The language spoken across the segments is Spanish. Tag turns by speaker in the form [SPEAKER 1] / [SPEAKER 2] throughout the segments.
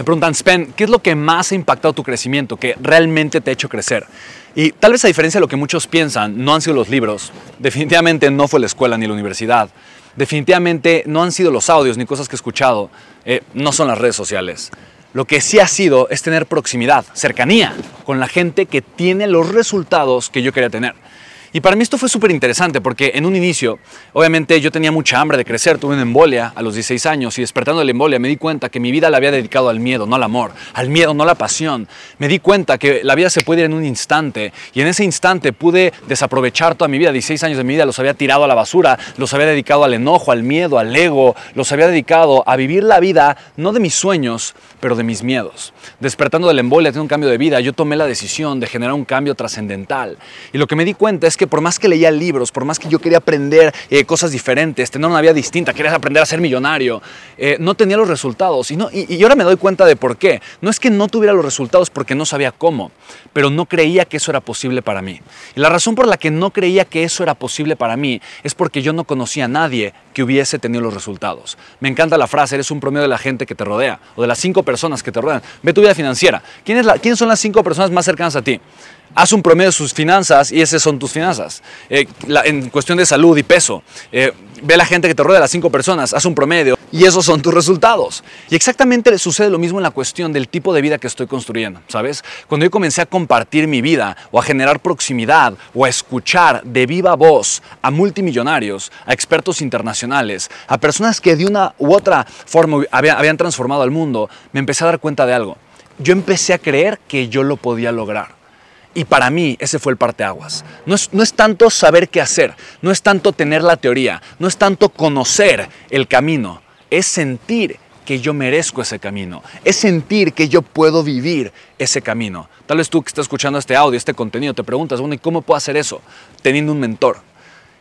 [SPEAKER 1] Me preguntan, Spen, ¿qué es lo que más ha impactado tu crecimiento, que realmente te ha hecho crecer? Y tal vez a diferencia de lo que muchos piensan, no han sido los libros, definitivamente no fue la escuela ni la universidad, definitivamente no han sido los audios ni cosas que he escuchado, eh, no son las redes sociales. Lo que sí ha sido es tener proximidad, cercanía con la gente que tiene los resultados que yo quería tener. Y para mí esto fue súper interesante porque en un inicio, obviamente yo tenía mucha hambre de crecer, tuve una embolia a los 16 años y despertando de la embolia me di cuenta que mi vida la había dedicado al miedo, no al amor, al miedo, no a la pasión. Me di cuenta que la vida se puede ir en un instante y en ese instante pude desaprovechar toda mi vida, 16 años de mi vida los había tirado a la basura, los había dedicado al enojo, al miedo, al ego, los había dedicado a vivir la vida no de mis sueños, pero de mis miedos. Despertando de la embolia, tengo un cambio de vida, yo tomé la decisión de generar un cambio trascendental. Y lo que me di cuenta es que por más que leía libros, por más que yo quería aprender eh, cosas diferentes, tener una vida distinta, quería aprender a ser millonario, eh, no tenía los resultados. Y, no, ahora me doy cuenta de por qué. No es que no tuviera los resultados porque no sabía cómo, pero no creía que eso era posible para mí. Y la razón por la que no creía que eso era posible para mí es porque yo no conocía a nadie que hubiese tenido los resultados. Me encanta la frase, eres un promedio de la gente que te rodea o de las cinco personas que te rodean. Ve tu vida financiera. ¿Quién ¿Quiénes son las cinco personas más cercanas a ti? Haz un promedio de sus finanzas y esas son tus finanzas. Eh, en cuestión de salud y peso, eh, ve la gente que te rodea, las cinco personas, haz un promedio y esos son tus resultados. Y exactamente sucede lo mismo en la cuestión del tipo de vida que estoy construyendo, ¿sabes? Cuando yo comencé a compartir mi vida o a generar proximidad o a escuchar de viva voz a multimillonarios, a expertos internacionales, a personas que de una u otra forma habían transformado al mundo, me empecé a dar cuenta de algo. Yo empecé a creer que yo lo podía lograr. Y para mí ese fue el parteaguas. No es, no es tanto saber qué hacer, no es tanto tener la teoría, no es tanto conocer el camino, es sentir que yo merezco ese camino, es sentir que yo puedo vivir ese camino. Tal vez tú que estás escuchando este audio, este contenido, te preguntas, bueno, ¿y cómo puedo hacer eso? Teniendo un mentor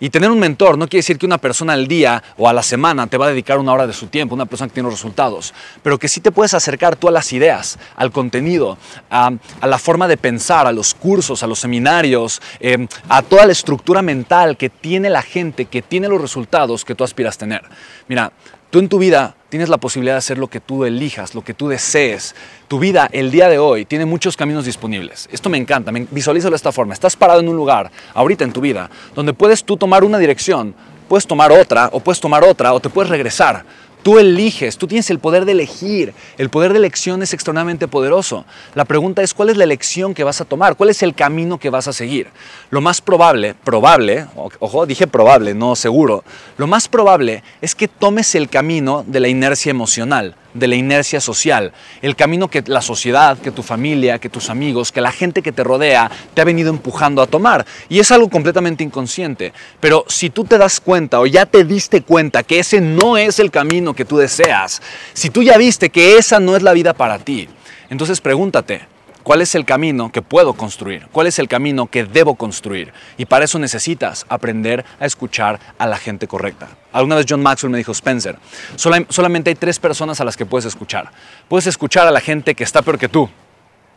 [SPEAKER 1] y tener un mentor no quiere decir que una persona al día o a la semana te va a dedicar una hora de su tiempo, una persona que tiene resultados, pero que sí te puedes acercar tú a las ideas, al contenido, a, la forma de pensar, a los cursos, a los seminarios, em, a toda la estructura mental que tiene la gente, que tiene los resultados que tú aspiras a tener. Mira, tú en tu vida tienes la posibilidad de hacer lo que tú elijas, lo que tú desees. Tu vida el día de hoy tiene muchos caminos disponibles. Esto me encanta, me visualízalo de esta forma. Estás parado en un lugar, ahorita en tu vida, donde puedes tú tomar una dirección, puedes tomar otra, o puedes tomar otra, o te puedes regresar. Tú eliges, tú tienes el poder de elegir. El poder de elección es extremadamente poderoso. La pregunta es cuál es la elección que vas a tomar, cuál es el camino que vas a seguir. Lo más probable, probable, ojo, dije probable, no seguro, lo más probable es que tomes el camino de la inercia emocional de la inercia social, el camino que la sociedad, que tu familia, que tus amigos, que la gente que te rodea te ha venido empujando a tomar. Y es algo completamente inconsciente. Pero si tú te das cuenta o ya te diste cuenta que ese no es el camino que tú deseas, si tú ya viste que esa no es la vida para ti, entonces pregúntate, ¿Cuál es el camino que puedo construir? ¿Cuál es el camino que debo construir? Y para eso necesitas aprender a escuchar a la gente correcta. Alguna vez John Maxwell me dijo, Spencer, solamente hay tres personas a las que puedes escuchar. Puedes escuchar a la gente que está peor que tú.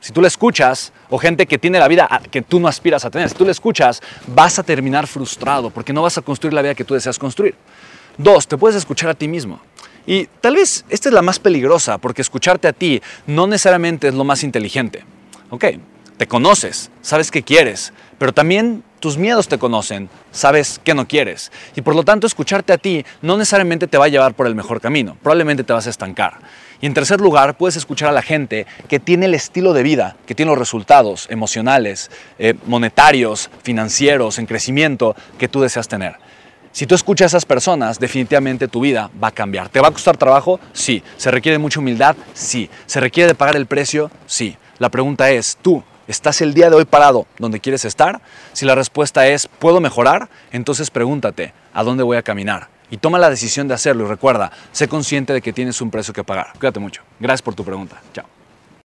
[SPEAKER 1] Si tú le escuchas, o gente que tiene la vida que tú no aspiras a tener, si tú le escuchas, vas a terminar frustrado porque no vas a construir la vida que tú deseas construir. Dos, te puedes escuchar a ti mismo. Y tal vez esta es la más peligrosa, porque escucharte a ti no necesariamente es lo más inteligente. Ok, te conoces, sabes qué quieres, pero también tus miedos te conocen, sabes qué no quieres. Y por lo tanto, escucharte a ti no necesariamente te va a llevar por el mejor camino, probablemente te vas a estancar. Y en tercer lugar, puedes escuchar a la gente que tiene el estilo de vida, que tiene los resultados emocionales, eh, monetarios, financieros, en crecimiento que tú deseas tener. Si tú escuchas a esas personas, definitivamente tu vida va a cambiar. ¿Te va a costar trabajo? Sí. ¿Se requiere mucha humildad? Sí. ¿Se requiere de pagar el precio? Sí. La pregunta es, ¿tú ¿Estás el día de hoy parado donde quieres estar? Si la respuesta es ¿puedo mejorar? Entonces pregúntate, ¿a dónde voy a caminar? Y toma la decisión de hacerlo y recuerda, sé consciente de que tienes un precio que pagar. Cuídate mucho. Gracias por tu pregunta. Chao.